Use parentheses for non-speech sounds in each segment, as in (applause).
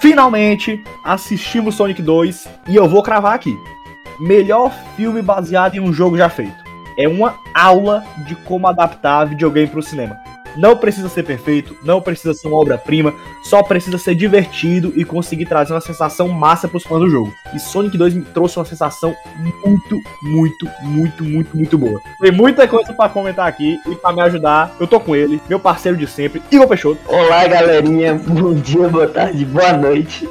Finalmente assistimos Sonic 2 e eu vou cravar aqui. Melhor filme baseado em um jogo já feito. É uma aula de como adaptar videogame para o cinema. Não precisa ser perfeito, não precisa ser uma obra-prima, só precisa ser divertido e conseguir trazer uma sensação massa pros fãs do jogo. E Sonic 2 me trouxe uma sensação muito, muito, muito, muito, muito boa. Tem muita coisa para comentar aqui e para me ajudar, eu tô com ele, meu parceiro de sempre, Igor Peixoto. Olá, galerinha. Bom dia, boa tarde, boa noite.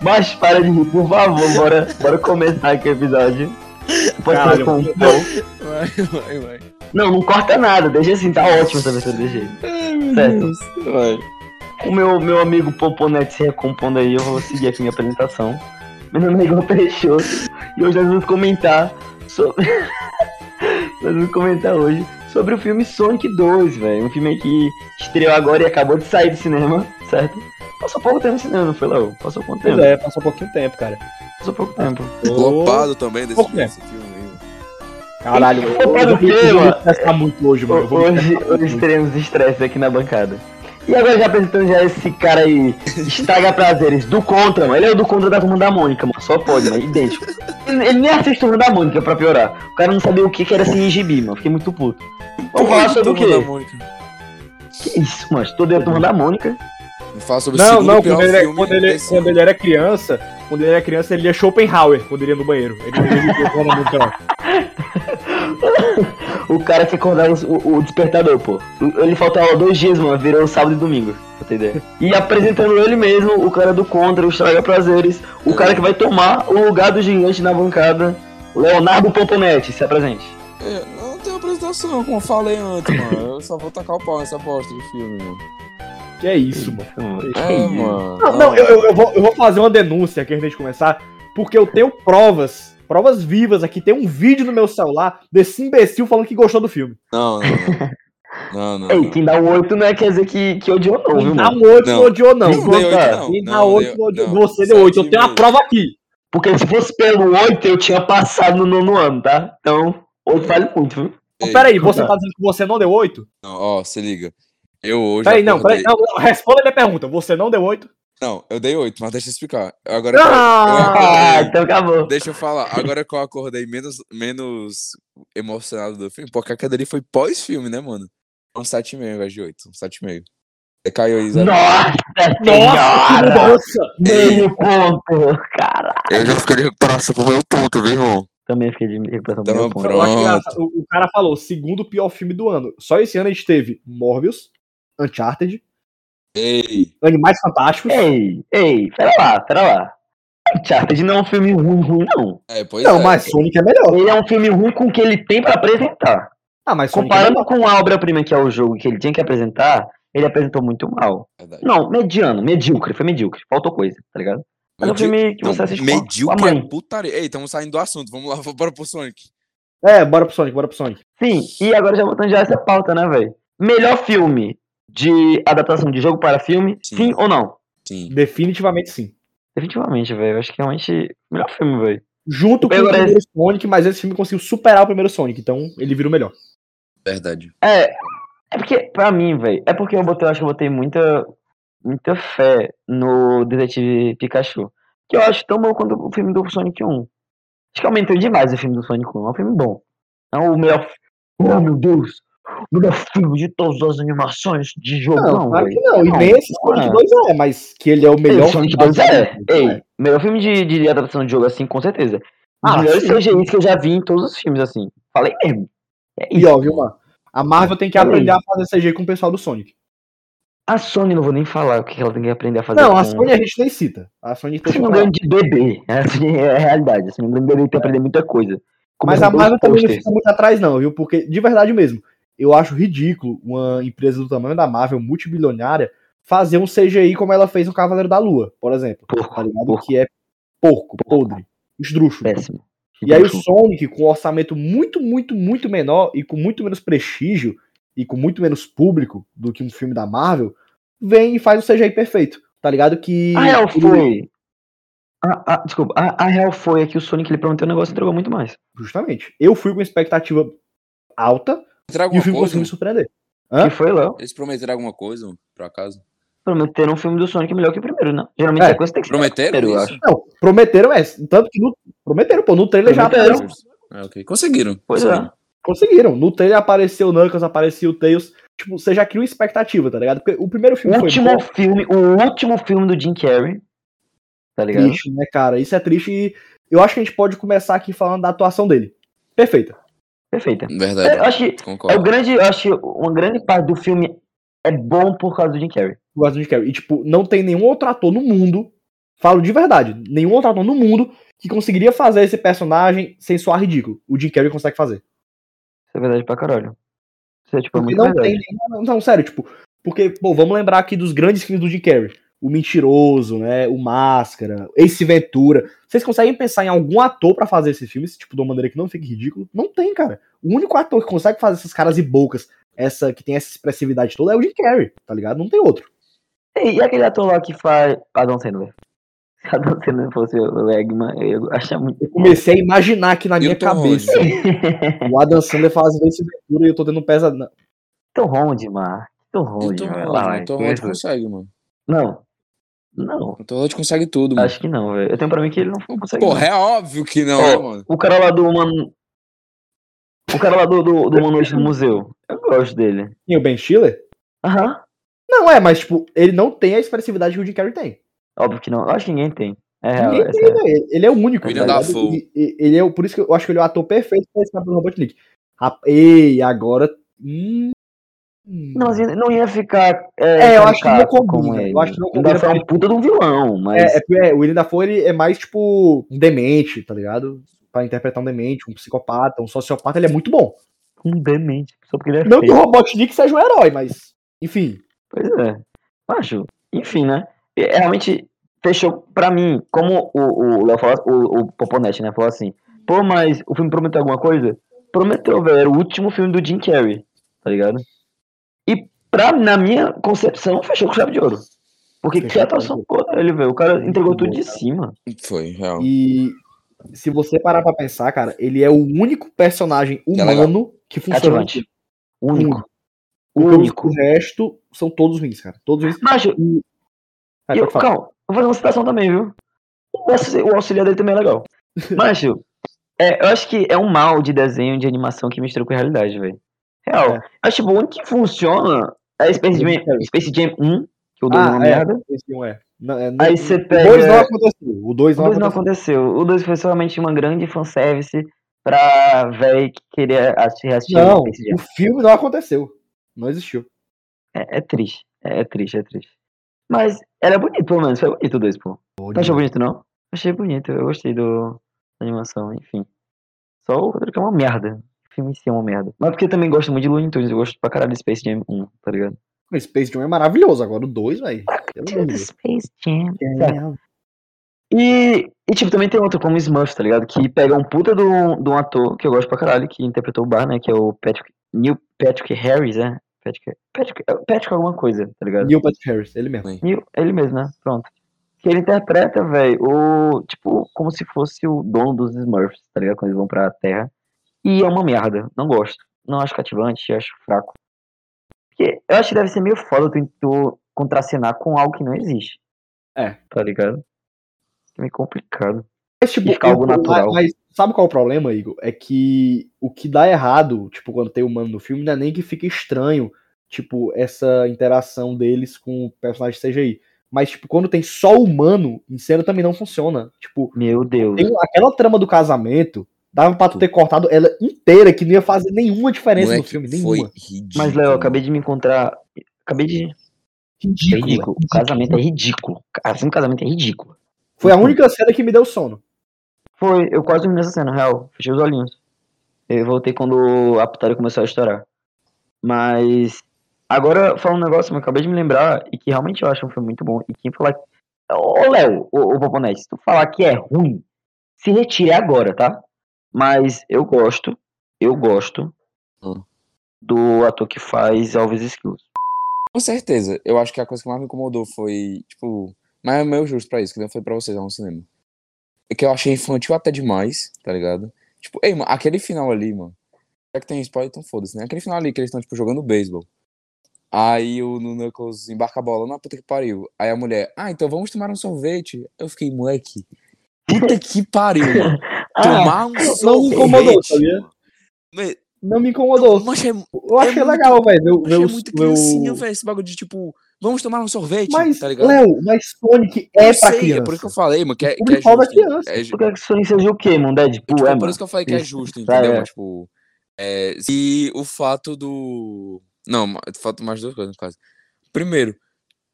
Mas para de rir, por favor, bora, bora começar aqui o episódio. Pode Caralho, com um. Vai, vai, vai. Não, não corta nada, deixa assim, tá ótimo essa versão desse jeito. Ai, meu Certo. Deus. Vai. O meu, meu amigo Poponete se recompondo aí, eu vou seguir aqui minha apresentação. Meu nome é Igor Peixoto e hoje nós vamos comentar sobre. (laughs) nós vamos comentar hoje sobre o filme Sonic 2, velho. Um filme que estreou agora e acabou de sair do cinema, certo? Passou pouco tempo no cinema, não foi, Léo? Passou Pois tempo? é, passou um pouquinho de tempo, cara. Passou pouco tempo. Lopado também desse, Pouco filme. Caralho, eu, eu, Lopado eu, o mano? estressar muito hoje, mano. Hoje, hoje muito. teremos estresse aqui na bancada. E agora já apresentando já esse cara aí, Estraga Prazeres, do Contra, mano. Ele é o do Contra da Turma da Mônica, mano. Só pode, mano. Idêntico. Ele, ele nem assiste Turma da Mônica pra piorar. O cara não sabia o que, que era em gibi, mano. Fiquei muito puto. Vamos falar sobre o da quê? Mônica. Que isso, mano. Estudei a Turma da Mônica. Não fala sobre Não, não, quando ele, filme quando, ele, quando ele era criança, quando ele era criança, ele lia Schopenhauer quando ele ia no banheiro. Ele ele ele- ele- não. O cara que acordava o, o despertador, pô. Ele faltava dois dias, mano. Virou sábado e domingo. Pra ter ideia. E apresentando ele mesmo, o cara do Contra, o Estraga Prazeres. O cara que vai tomar o lugar do gigante na bancada. Leonardo Pomponete, se apresente. É, não tem apresentação, como eu falei antes, mano. Eu só vou tacar o pau nessa bosta de filme, mano. Que é isso, mano. É, mano. Não, não, eu, eu, eu vou, eu vou fazer uma denúncia aqui antes de começar, porque eu tenho provas, provas vivas aqui. Tem um vídeo no meu celular desse imbecil falando que gostou do filme. Não, não, não. (laughs) Não, não. Ei, não. quem dá um 8 não é quer dizer que, que odiou, não, Quem dá um 8 Não. não odiou, não. Quem dá Não, 8 dei- não odiou. não. Você deu 8, eu tenho a prova aqui. Porque se fosse pelo 8, eu tinha passado no nono ano, tá? Então, 8 vale muito, viu? Ei, Peraí, você tá. dizendo que você não deu 8? Não, ó, se liga. Eu hoje. Peraí, não, peraí. acordei- Não, não, responda a minha pergunta. Você não deu 8? Não, eu dei 8, mas deixa eu explicar. Agora eu- eu Ah! Acordei- então acabou. Deixa eu falar, agora que eu acordei menos, menos emocionado do filme, porque a queda ali foi pós-filme, né, mano? Um 7,5 ao invés de 8, um 7,5. Você caiu aí, Zé. Nossa Nossa, senhora! mudança! Meio ponto, cara. Eu já fiquei de recuperação pro meu ponto, viu, irmão? Também fiquei de recuperação Tamo meu ponto. Eu O, o cara falou, segundo pior filme do ano. Só esse ano a gente teve Morbius, Uncharted, Ei, Animais Fantásticos. Ei, ei, pera lá, pera lá. Uncharted não é um filme ruim, ruim, não. é, pois não, é. mas Sonic é melhor. Ele é um filme ruim com o que ele tem pra apresentar. Ah, mas Sonic é Comparando melhor. com a obra-prima que é o jogo que ele tinha que apresentar, ele apresentou muito mal. Verdade. Não, mediano, medíocre, foi medíocre. Faltou coisa, tá ligado? Mas é um filme que não, você assiste com a- com a medíocre mãe. é putaria. Ei, estamos saindo do assunto, vamos lá, (laughs) bora pro Sonic. É, bora pro Sonic, bora pro Sonic. Sim, e agora já voltando já essa pauta, né, velho? Melhor filme de adaptação de jogo para filme, sim, Sim. ou não? Sim. Definitivamente sim. Definitivamente, velho. Eu Acho que realmente. Melhor filme, velho. Junto com o primeiro Sonic, mas esse filme conseguiu superar o primeiro Sonic, então ele vira o melhor. Verdade. É. É porque, pra mim, velho. É porque eu botei, eu acho que eu botei muita. Muita fé no Detetive Pikachu. Que eu acho tão bom quanto o filme do Sonic 1. Acho que aumentou demais o filme do Sonic 1. É um filme bom. É o melhor. Oh, meu Deus! O melhor filme de todas as animações de jogo. Não, claro que não. E Não, nem esse não Sonic é. 2 é, mas que ele é o melhor. Ei, Sonic 2 é. Ei, melhor filme de, de adaptação de jogo assim, com certeza. Ah, melhores sim. CGIs que eu já vi em todos os filmes, assim. Falei mesmo. É E isso. ó, viu, mano? A Marvel tem que aí. aprender a fazer CG com o pessoal do Sonic. A Sony, não vou nem falar o que ela tem que aprender a fazer. Não, a com- Sony a gente nem cita. A Sony A Sony é um grande bebê. Essa é a realidade. A é um grande bebê tem que aprender muita coisa. Mas a Marvel também não fica muito atrás, não, viu? Porque, de verdade mesmo, eu acho ridículo uma empresa do tamanho da Marvel, multibilionária, fazer um CGI como ela fez no Cavaleiro da Lua, por exemplo. Porco, Tá ligado? porco. Que é porco, podre, esdrúxulo. Péssimo. E aí o. Sonic, com um orçamento muito, muito, muito menor e com muito menos prestígio e com muito menos público do que um filme da Marvel, vem e faz o CGI perfeito. Tá ligado? Que. A real foi. A, a- desculpa, a, a real foi é que o Sonic ele prometeu um negócio e entregou muito mais. Justamente. Eu fui com expectativa alta e o alguma filme coisa? conseguiu me surpreender. Hã? Que foi, Léo? Eles prometeram alguma coisa, por acaso? Prometeram um filme do Sonic melhor que o primeiro, né? Geralmente É, a coisa tem que ser Prometeram primeiro, eu acho. Não, prometeram é. Tanto que no. Prometeram, pô. No trailer já apareceu. Ah, ok. Conseguiram. Pois conseguiram. é. Conseguiram. No trailer apareceu o Knuckles, apareceu o Tails. Tipo, você já cria uma expectativa, tá ligado? Porque o primeiro O filme foi último bom, filme, o último filme do Jim Carrey. Tá ligado? triste, né, cara? Isso é triste e eu acho que a gente pode começar aqui falando da atuação dele. Perfeita. Perfeita. Verdade. Eu acho que é o Concordo. grande, eu acho que uma grande parte do filme é bom por causa do Jim Carrey. Eu gosto do Jim Carrey. E, tipo, não tem nenhum outro ator no mundo, falo de verdade, nenhum outro ator no mundo que conseguiria fazer esse personagem sem soar ridículo. O Jim Carrey consegue fazer. Isso é verdade pra caralho. Isso é tipo é Porque muito não verdade. tem nenhuma. Não, sério, tipo. Porque, pô, vamos lembrar aqui dos grandes filmes do Jim Carrey. O Mentiroso, né? O Máscara, Ace Ventura. Vocês conseguem pensar em algum ator pra fazer esses filmes, tipo, de uma maneira que não fique ridículo? Não tem, cara. O único ator que consegue fazer essas caras e bocas, essa que tem essa expressividade toda, é o Jim Carrey, tá ligado? Não tem outro. E, aquele ator lá que faz Adam Sandler? Se (laughs) Adam Sandler fosse o Eggman, eu achar muito. Eu comecei a imaginar aqui na minha cabeça. (laughs) o Adam Sandler fazendo Ace Ventura e eu tô tendo um pesadelo. Tom Holland, mano. Tom Holland, velho. Holland, Tom Holland consegue, mano. Não. Não. O Tom Holland consegue tudo, mano. Acho que não, velho. Eu tenho pra mim que ele não consegue. Porra, não. é óbvio que não, né, mano? O cara lá do Mano. O cara lá do, do, do Uma Noite no Museu. Eu gosto dele. E o Ben Stiller? Aham. Não, é, mas, tipo, ele não tem a expressividade que o Jim Carrey tem. Óbvio que não. Eu acho que ninguém tem. É real. Ninguém essa tem, é. velho. Ele- é o único. William ligado? Dafoe. Ele é, o- por isso que eu acho que ele é o ator perfeito pra esse papel do Robotnik. Ei, agora. Hum, Não, mas não ia ficar. É, eu acho que não caricato combina, eu acho que não Ainda combina foi um puta de um vilão, mas. É, é, é, o William Dafoe ele é mais tipo um demente, tá ligado? Pra interpretar um demente, um psicopata, um sociopata, ele é muito bom. Um demente. Só porque ele é Não que feio. o Robotnik seja um herói, mas. Enfim. Pois é. Acho, enfim, né? É, Realmente fechou pra mim, como o, o Léo falou, o, o Poponete, né? Falou assim, pô, mas o filme prometeu alguma coisa? Prometeu, velho. Era o último filme do Jim Carrey, tá ligado? E pra, na minha concepção, fechou com chave de ouro. Porque Fechou que atuação pô dele, velho. O cara entregou tudo de cima. Foi, real. E se você parar pra pensar, cara, ele é o único personagem é humano que funciona. Cativante. Único. O Único. O resto são todos ruins, cara. Todos ruins. Macho, Vai, E eu, calma, eu vou fazer uma citação também, viu? O auxili- o auxiliar dele também é legal. (laughs) Macho, é, eu acho que é um mal de desenho de animação que mistura com a realidade, velho. Real. É. Acho que o único que funciona é Space Jam, Space Jam 1, que o 2 é uma Ah, merda. é. É. Não, é, não- Aí você O 2 não pega. aconteceu. O 2 O não 2 não aconteceu. O 2 foi somente uma grande fanservice pra véi que queria assistir, Não, Space Jam. o filme não aconteceu. Não existiu. É, é triste. É, é triste, é triste. Mas era bonito, pelo menos. Foi bonito o 2, pô. Não achou bonito, não? Achei bonito, eu gostei do, da animação, enfim. Só o Rodrigo é uma merda. Filme em si é uma merda. Mas porque eu também gosto muito de Looney Tunes, eu gosto pra caralho de Space Jam 1, tá ligado? O Space Jam é maravilhoso. Agora o 2, velho. Space Jam. E, e, tipo, também tem outro como Smurf, tá ligado? Que pega um puta de um, de um ator que eu gosto pra caralho, que interpretou o Bar, né? Que é o Patrick. Neil Patrick Harris, né? Patrick, Patrick, Patrick alguma coisa, tá ligado? Neil Patrick Harris, ele mesmo. Neil, ele mesmo, né? Pronto. Que ele interpreta, velho, o. Tipo, como se fosse o dono dos Smurfs, tá ligado? Quando eles vão pra Terra. E é uma merda. Não gosto. Não acho cativante, acho fraco. Porque eu acho que deve ser meio foda tu, tu contracenar com algo que não existe. É. Tá ligado? É meio complicado. Mas, tipo, E ficar algo natural. Mas sabe qual é o problema, Igor? É que o que dá errado, tipo, quando tem humano no filme, não é nem que fica estranho, tipo, essa interação deles com o personagem CGI. Mas, tipo, quando tem só humano, em cena também não funciona. Tipo, Meu Deus. tem aquela trama do casamento, dava pra tu ter cortado ela inteira, que não ia fazer nenhuma diferença no Moleque, filme, foi nenhuma. ridículo. Mas, Léo, eu acabei de me encontrar. Acabei de. É Ridículo. ridículo. O casamento é ridículo. Assim, o casamento é ridículo. Foi a única cena que me deu sono. Foi, eu quase dormi nessa cena, real. Fechei os olhinhos. Eu voltei quando a putaria começou a estourar. Mas. Agora, falando um negócio eu acabei de me lembrar, e que realmente eu acho um filme muito bom. E quem falar. Ô, Léo, ô, ô Poponete, se tu falar que é ruim, se retire agora, tá? Mas eu gosto, eu gosto Hum. do ator que faz Alves Skills. Com certeza. Eu acho que a coisa que mais me incomodou foi, tipo. Mas é meio justo pra isso, que não foi pra vocês lá no cinema. É que eu achei infantil até demais, tá ligado? Tipo, ei, mano, aquele final ali, mano. É que tem spoiler, então foda-se, né? Aquele final ali que eles estão, tipo, jogando beisebol. Aí o Knuckles embarca a bola, na puta que pariu. Aí a mulher, ah, então vamos tomar um sorvete. Eu fiquei, moleque, puta (laughs) que pariu, mano. Ah, Tomar um sorvete. não me incomodou, sabia? Mas- Não me incomodou. Mas é, Eu achei muito- legal, velho. Ver achei os- muito criancinha, o- velho, esse bagulho de tipo, vamos tomar um sorvete, Mas, tá ligado? Léo, mas Sonic é Eu pra sei, criança. É por isso que eu falei, mano, que é, O que é público-alvo é justo. criança. É, quer que Sonic seja o quê, mano? Deadpool, tipo, é, por isso que eu falei que é justo, entendeu? é. Mas, tipo, é, e o fato do... Não, ma- falta mais duas coisas, no caso. Primeiro,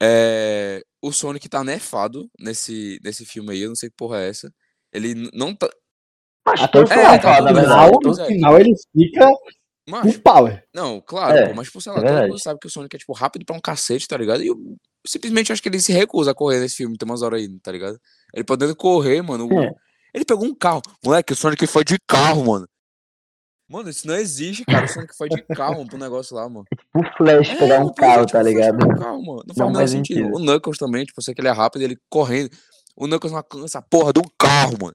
é, o Sonic tá nerfado nesse, nesse filme aí, eu não sei que porra é essa. Ele não tá... Mas Até o todos É, tá tudo no final, Pois no é. final ele fica Macho, full power. Não, claro, É, pô, mas, tipo, sei é lá, mundo sabe que o Sonic é, tipo, rápido pra um cacete, tá ligado? E eu simplesmente acho que ele se recusa a correr nesse filme, tem umas horas aí, tá ligado? Ele podendo correr, mano. o- É. Ele pegou um carro. Moleque, o Sonic foi de carro, mano. Mano, isso não existe, cara. O Sonic foi de (laughs) carro pro negócio lá, mano. O Flash pegar um pois é, carro, tipo, tá ligado? um carro, mano. Não faz o menor faz sentido. sentido. O Knuckles também, tipo, eu sei que ele é rápido, ele correndo. O Knuckles não alcança a porra de um carro, mano.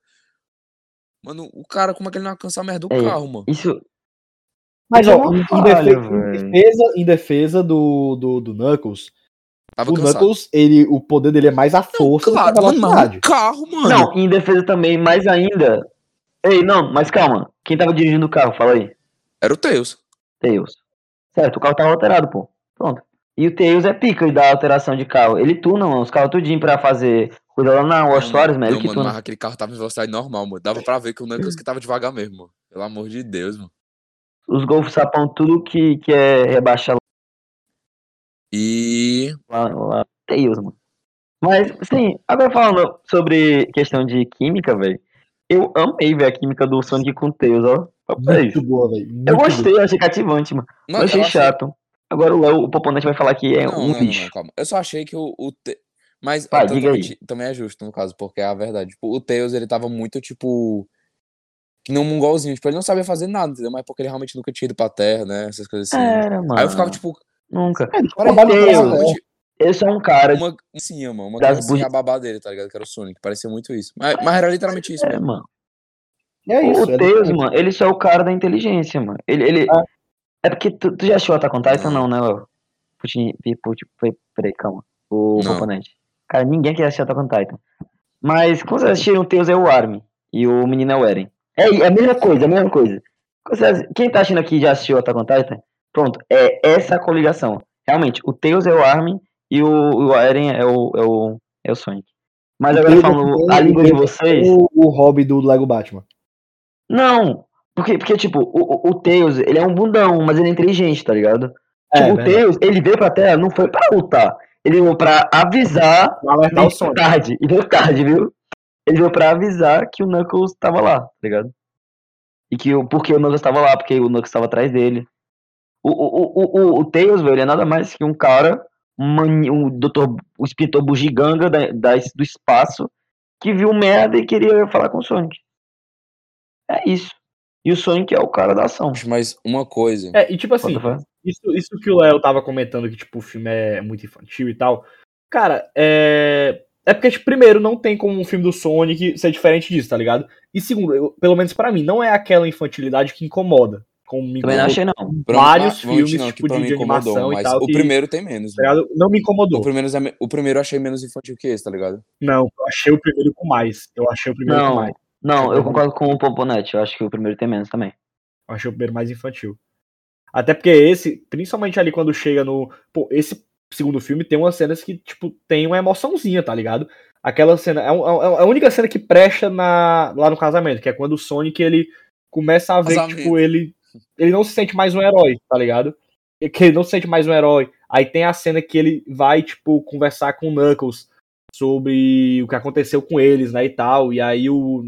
Mano, o cara, como é que ele não alcança a merda do É, carro, mano? Isso, Mas, é ó, em, em falha, defe- em defesa, em defesa do, do, do Knuckles, Tava o cansado. Knuckles, ele, o poder dele é mais a Não, força claro, do que a um carro, mano. Não, em defesa também, mais ainda. Ei, não, mas calma. Quem tava dirigindo o carro? Fala aí. Era o Tails. Tails. Certo, o carro tava alterado, pô. Pronto. E o Tails é pica da alteração de carro. Ele tuna, mano, os carros tudinho pra fazer coisa lá na War Não, Stories, não, que mano, tuna. mas aquele carro tava em velocidade normal, mano. Dava pra ver que o Knuckles que tava devagar mesmo, mano. Pelo amor de Deus, mano. Os Golf sapão, tudo que, que é rebaixar E. lá, lá. Tails, mano. Mas, sim, agora falando sobre questão de química, velho. Eu amei ver a química do Sonic com o Tails, ó. É isso. Muito boa, velho. Eu boa. gostei, eu achei cativante, mano. Mano, eu achei eu achei- chato. Agora o Léo, o Poponete vai falar que é Não, um não, lixo. não, calma. Eu só achei que o. o Te- Mas é diga aí. totalmente- também é justo, no caso, porque é a verdade. Tipo, o Tails, ele tava muito, tipo. Que nem um mongolzinho. Tipo, ele não sabia fazer nada, entendeu? Mas porque ele realmente nunca tinha ido pra terra, né? Essas coisas assim. Era, mano. Aí eu ficava, tipo, Nunca. É, ele Parece trabalha Tails, realmente Esse é um cara. uma sim, mano. Uma Das criancinha bugi- a babá dele, tá ligado? Que era o Sonic. Parecia muito isso. Mas, mas era literalmente isso, É, mano. É isso. o é Tails, mano, ele só é o cara da inteligência, mano. Ele. ele... Ah. É porque tu, tu já assistiu Attack on Titan, Não. né, Léo? Putin, Putin, peraí, peraí, calma. O Não. Poponete. Cara, ninguém quer assistir Attack on Titan. Mas quando vocês assistiram, o Tails é o Armin. E o menino é o Eren. É, é a mesma coisa, é a mesma coisa. Vocês- Quem tá assistindo aqui já assistiu Attack on Titan? Pronto, é essa a coligação. Realmente, o Tails é o Armin e o, o Eren é o, é o, é o Sonic. Mas agora falando é a língua de o- vocês. O, o hobby do Lego Batman. Não, porque, porque tipo, o, o- Tails, ele é um bundão, mas ele é inteligente, tá ligado? É, tipo, o. Tails, ele veio pra Terra, não foi pra lutar. Ele veio pra avisar, alertar o Sonic. tarde, e veio tarde, viu? Ele veio pra avisar que o Knuckles tava lá, tá ligado? E que o, porque o Knuckles tava lá, porque o Knuckles tava atrás dele. O, o, o, o, o Tails, velho, ele é nada mais que um cara, um, mani- um doutor, o inspetor bugiganga da, da, do espaço, que viu merda e queria falar com o Sonic. É isso. E o Sonic é o cara da ação. Mas uma coisa. É, e tipo assim? Isso, isso que o Léo tava comentando, que tipo, o filme é muito infantil e tal. Cara, é. É porque, tipo, primeiro, não tem como um filme do Sonic ser diferente disso, tá ligado? E segundo, eu- pelo menos pra mim, não é aquela infantilidade que incomoda. Como me Também não achei, não. pra- vários mentir, filmes, não, tipo, que pra de- de animação e mas tal, o que- primeiro tem menos. tá ligado? Não me O incomodou. primeiro, é o primeiro eu achei menos infantil que esse, tá ligado? Não, eu achei o primeiro com mais. Eu achei o primeiro com Não, mais. não, eu concordo com o Poponete. Eu acho que o primeiro tem menos também. Eu achei o primeiro mais infantil. Até porque esse, principalmente ali quando chega no. Pô, esse segundo filme tem umas cenas que, tipo, tem uma emoçãozinha, tá ligado? Aquela cena. É, um- é a única cena que presta na, lá no casamento, que é quando o Sonic ele começa a ver que, Casamento. tipo, ele. Ele não se sente mais um herói, tá ligado? Que ele não se sente mais um herói. Aí tem a cena que ele vai, tipo, conversar com o Knuckles sobre o que aconteceu com eles, né, e tal. E aí o.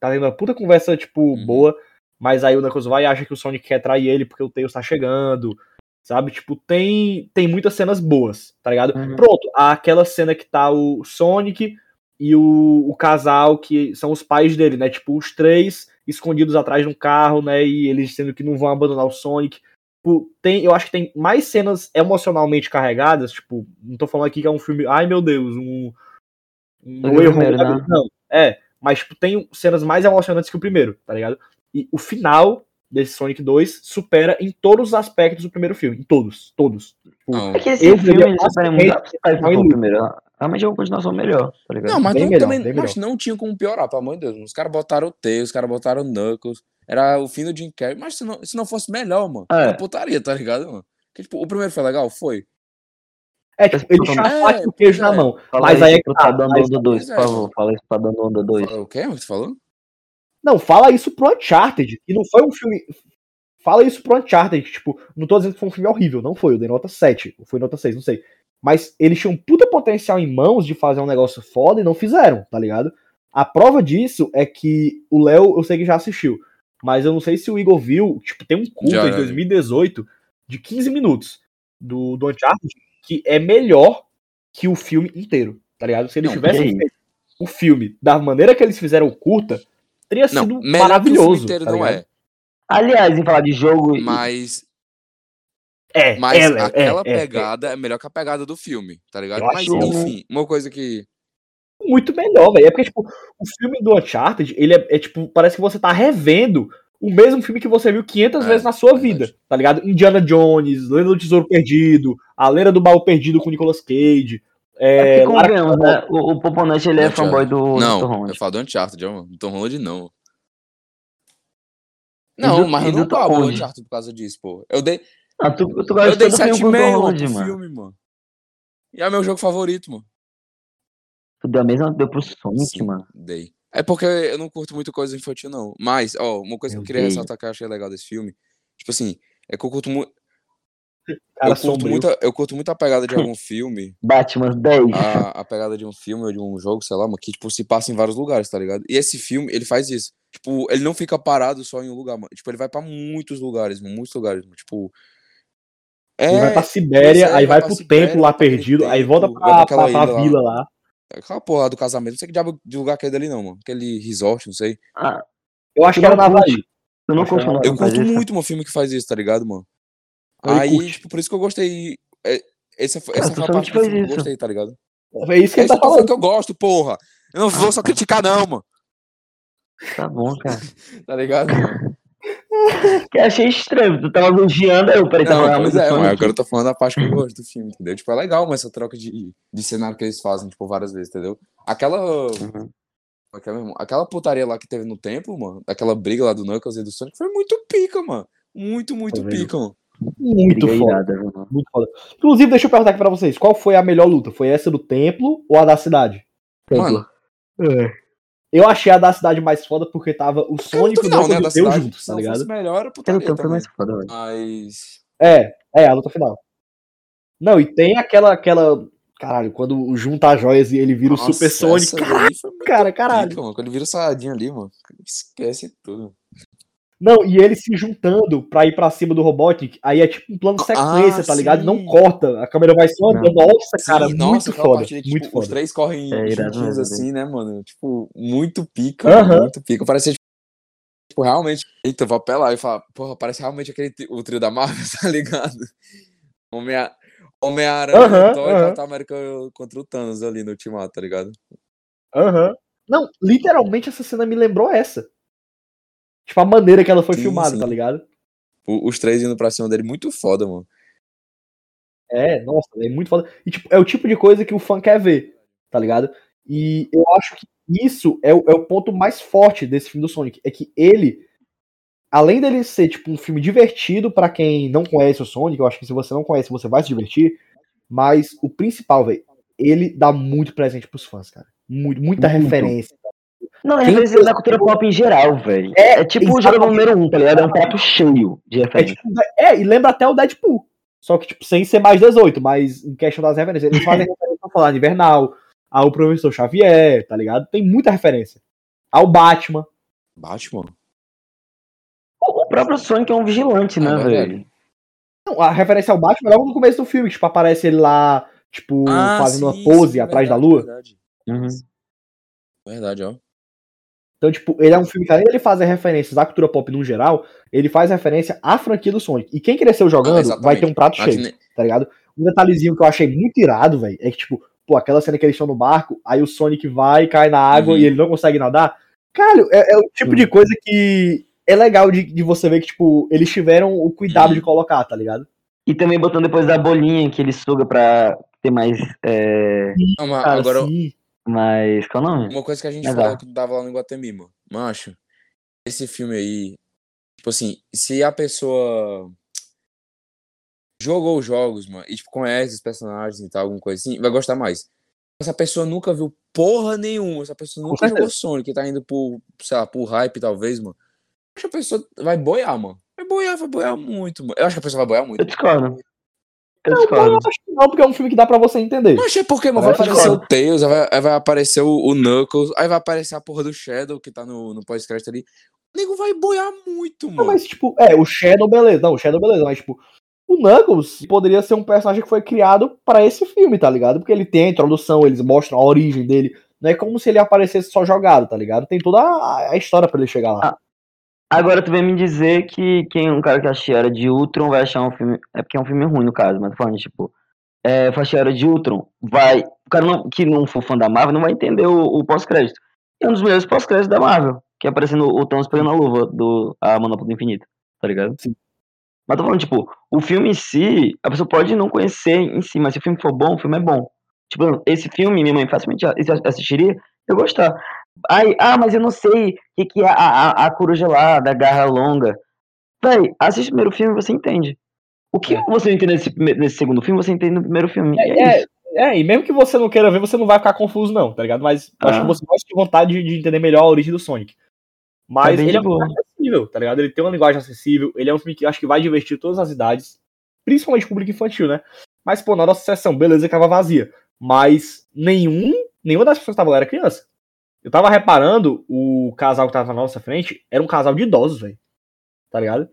Tá tendo uma puta conversa, tipo, Uhum. boa. Mas aí o Knuckles vai e acha que o Sonic quer trair ele porque o Tails tá chegando. Sabe? Tipo, tem, tem muitas cenas boas, tá ligado? Uhum. Pronto, aquela cena que tá o Sonic e o, o casal que são os pais dele, né? Tipo, os três escondidos atrás de um carro, né? E eles dizendo que não vão abandonar o Sonic. Tipo, tem, eu acho que tem mais cenas emocionalmente carregadas. Tipo, não tô falando aqui que é um filme. Ai meu Deus, um. um erro, sabe? né? Não, é. Mas tipo, tem cenas mais emocionantes que o primeiro, tá ligado? E o final desse Sonic 2 supera em todos os aspectos do primeiro filme. Em todos, todos. Tipo, Não, É que esse Esse filme é ele supera muito Sonic. primeiro. Realmente é uma continuação melhor, tá ligado? Não, mas Bem não, melhor, também mas não tinha como piorar, pelo amor de Deus. Os caras botaram o T, os caras botaram o Knuckles. Era o fim do Jim Carrey. Mas se não, se não fosse melhor, mano, É. era putaria, tá ligado, mano? Porque, tipo, o primeiro foi legal? Foi. É, tipo, ele É, tinha a faca e o queijo pois na é. mão. Fala Mas aí é que pro tá, Tá dando onda 2, Pois por é. favor. Fala isso pra dando onda 2. O quê? O que tu falou? Não, fala isso pro Uncharted. E não foi um filme. Fala isso pro Uncharted. Tipo, não tô dizendo que foi um filme horrível. Não foi. Eu dei nota 7. Ou foi nota 6, não sei. Mas eles tinham um puta potencial em mãos de fazer um negócio foda e não fizeram, tá ligado? A prova disso é que o Léo, eu sei que já assistiu. Mas eu não sei se o Igor viu. Tipo, tem um curta Já, de já. 2018 de 15 minutos do, do Uncharted que é melhor que o filme inteiro, tá ligado? Se eles Não, tivessem feito o filme da maneira que eles fizeram o curta, teria Não, sido maravilhoso. inteiro tá não ligado? é. Aliás, em falar de jogo. Mas, É, mas é, Léo, aquela é, é, pegada é, melhor que a pegada do filme, tá ligado? Eu Mas, acho- enfim, uma coisa que. é muito melhor, velho. É porque, tipo, o filme do Uncharted, ele é, é, tipo, parece que você tá revendo o mesmo filme que você viu 500 É, vezes na sua vida, tá ligado? Indiana Jones, Lenda do Tesouro Perdido, A Lenda do Baú Perdido com Nicolas Cage. É É, convenhamos, né? O, o Poponete ele é fanboy do, do Tom Não, Holland. eu falo do Uncharted. Do Tom Holland, não. Não, do- mas eu não pago o? Uncharted por causa disso, pô. Eu dei, Ah, tu, tu eu gosta dei de todo filme com o Tom 7,5 Holland, pro mano. filme, mano. E é meu jogo favorito, mano. Tu deu a mesma deu pro Sonic, Sim, mano. Dei. É porque eu não curto muito coisa infantil, não. Mas, ó, uma coisa Eu que eu queria dei. ressaltar que eu achei legal desse filme, tipo assim, é que eu curto muito. Cara Eu curto, muito, eu curto muito a pegada de algum (laughs) filme, Batman 10. a, a pegada de um filme ou de um jogo, sei lá, mas que, tipo, se passa em vários lugares, tá ligado? E esse filme, ele faz isso. Tipo, ele não fica parado só em um lugar, mano. Tipo, ele vai pra muitos lugares, mano, muitos lugares, mano. Tipo. É, Ele vai pra Sibéria, é, aí vai pra pro Sibéria, templo lá vai perdido, aí templo, volta vai pra, pra aquela pra, pra ilha lá. vila lá. aquela porra lá do casamento, não sei que diabo de lugar que é dali, não, mano. Aquele resort, não sei. Ah, Eu acho que era na? Havaí. tu não que uma Eu curto muito um filme que faz isso, tá ligado, mano? Aí, curte. tipo, por isso que eu gostei. é, Essa, Cara, essa foi a parte que eu gostei, tá ligado? É isso que É ele tá que eu falando que eu gosto, porra. Eu não vou só (laughs) criticar, não, mano. Tá bom, cara. (laughs) Tá ligado? (laughs) Que eu achei estranho. Tu tava elogiando, aí eu peraí, tava Não, pois do é, mas agora eu tô falando da parte que eu gosto do filme, entendeu? Tipo, é legal, mas essa troca de, de cenário que eles fazem, tipo, várias vezes, entendeu? Aquela. Uhum. Aquela, aquela putaria lá que teve no templo, mano, aquela briga lá do Knuckles e do Sonic, foi muito pica, mano. Muito, muito mesmo. pica, mano. Muito foda. viu? Muito foda. Inclusive, deixa eu perguntar aqui pra vocês: qual foi a melhor luta? Foi essa do templo ou a da cidade? Mano, Eu achei a da cidade mais foda porque tava o Sonic e o final, né, e o cidade. juntos, tá não ligado? melhor, Aquele putaria tempo foi mais foda, velho. Mas... É, é, a luta final. Não, e tem aquela. aquela caralho, quando junta as joias e ele vira o Nossa, Super Sonic. muito cara, caralho. pica, mano. Quando ele vira o Saiyajin ali, mano, esquece tudo. Não, e ele se juntando pra ir pra cima do Robotnik, aí é tipo um plano de sequência, Ah, tá ligado? Não sim. corta, a câmera vai só andando. Nossa, cara, Sim, muito nossa, aquela foda. partida que, muito tipo, os foda. três correm É, juntinhos mesmo, assim, né, mano? Tipo, muito pica, Aham. mano, muito pica. Parece, tipo, realmente... Eita, eu vou apelar e falar, porra, parece realmente aquele tri- o trio da Marvel, (laughs) tá ligado? Homem- Homem-Aranha, Aham, Thor e aham. Capitão América contra o Thanos ali no Ultimato, tá ligado? Aham. Não, literalmente essa cena me lembrou essa. Tipo, a maneira que ela foi Sim, filmada, sim. tá ligado? O- os três indo pra cima dele, muito foda, mano. É, nossa, é muito foda. E, tipo, é o tipo de coisa que o fã quer ver, tá ligado? E eu acho que isso é o, é o ponto mais forte desse filme do Sonic. É que ele, além dele ser, tipo, um filme divertido pra quem não conhece o Sonic, eu acho que se você não conhece, você vai se divertir. Mas o principal, velho, ele dá muito presente pros fãs, cara. Muito, muita Muito. referência. Não, é referência da cultura pop em geral, velho. É, É, tipo o exatamente. jogador número um, tá ligado? É um prato cheio de É, referência. tipo, é, e lembra até o Deadpool. Só que, tipo, sem ser mais 18, mas em questão das referências. Eles fazem (laughs) referência ao Falar Invernal, ao Professor Xavier, tá ligado? Tem muita referência. Ao Batman. Batman? O próprio Sonic é um vigilante, É né, velho? Não, a referência ao Batman é logo no começo do filme, que, tipo, aparece ele lá, tipo, fazendo Ah, sim, uma pose sim, atrás da verdade, lua. Verdade, Uhum. verdade ó. Então, tipo, ele é um filme que além dele fazer referências à cultura pop no geral, ele faz referência à franquia do Sonic. E quem cresceu jogando Ah, vai ter um prato cheio. nem- tá ligado? Um detalhezinho que eu achei muito irado, velho, é que, tipo, pô, aquela cena que eles estão no barco, aí o Sonic vai, cai na água Uhum. e ele não consegue nadar. Caralho, é, é o tipo Uhum. de coisa que é legal de, de você ver que, tipo, eles tiveram o cuidado Uhum. de colocar, tá ligado? E também botando depois da bolinha que ele suga pra ter mais. É, Não, mas agora, sim. Mais. Qual é o nome? uma coisa que a gente Mas falou que tava lá no Guatemi, mano. Macho, esse filme aí, tipo assim, se a pessoa jogou os jogos, mano, e tipo, conhece os personagens e tal, alguma coisa assim, vai gostar mais. Essa pessoa nunca viu porra nenhuma, essa pessoa nunca jogou. Sonic, tá indo por, sei lá, por hype talvez, mano. Acho que a pessoa vai boiar, mano. Vai boiar, vai boiar muito, mano. Eu acho que a pessoa vai boiar muito. Eu discordo. Eu Não, eu acho que não, porque é um filme que dá pra você entender. Não achei porque, mano, vai aparecer o Tails, aí vai, vai aparecer o, o Knuckles, aí vai aparecer a porra do Shadow que tá no, no pós-crédito ali. O nego vai boiar muito, Não, mano. mas, tipo, é, o Shadow, beleza. Não, o Shadow, beleza. Mas, tipo, o Knuckles poderia ser um personagem que foi criado pra esse filme, tá ligado? Porque ele tem a introdução, eles mostram a origem dele. Não é como se ele aparecesse só jogado, tá ligado? Tem toda a, a história pra ele chegar lá. Agora tu vem me dizer que quem um cara que achei era de Ultron vai achar um filme. É porque é um filme ruim no caso, mas tô falando, tipo. É, era de Ultron, vai. O cara não, que não for fã da Marvel não vai entender o, o pós-crédito. É um dos melhores pós-créditos da Marvel. Que é aparecendo o Thanos pegando a luva do A Manopla do Infinito, tá ligado? Sim. Mas tô falando, tipo, o filme em si, a pessoa pode não conhecer em si, mas se o filme for bom, o filme é bom. Tipo, esse filme, minha mãe facilmente assistiria, eu gostar. Ai, ah, mas eu não sei o que, que é a, a, a coruja lá, da garra longa. Véi, assiste o primeiro filme e você entende. O que É. você entende nesse, nesse segundo filme, você entende no primeiro filme. É, É, isso. é, e mesmo que você não queira ver, você não vai ficar confuso, não, tá ligado? Mas eu acho Ah. que você vai ter vontade de, de entender melhor a origem do Sonic. Mas É bem ele é boa. acessível, tá ligado? Ele tem uma linguagem acessível, ele é um filme que acho que vai divertir todas as idades, principalmente o público infantil, né? Mas, pô, na nossa sessão, beleza que tava vazia. Mas nenhum, nenhuma das pessoas que tava lá era criança. Eu tava reparando, o casal que tava na nossa frente era um casal de idosos, velho. Tá ligado?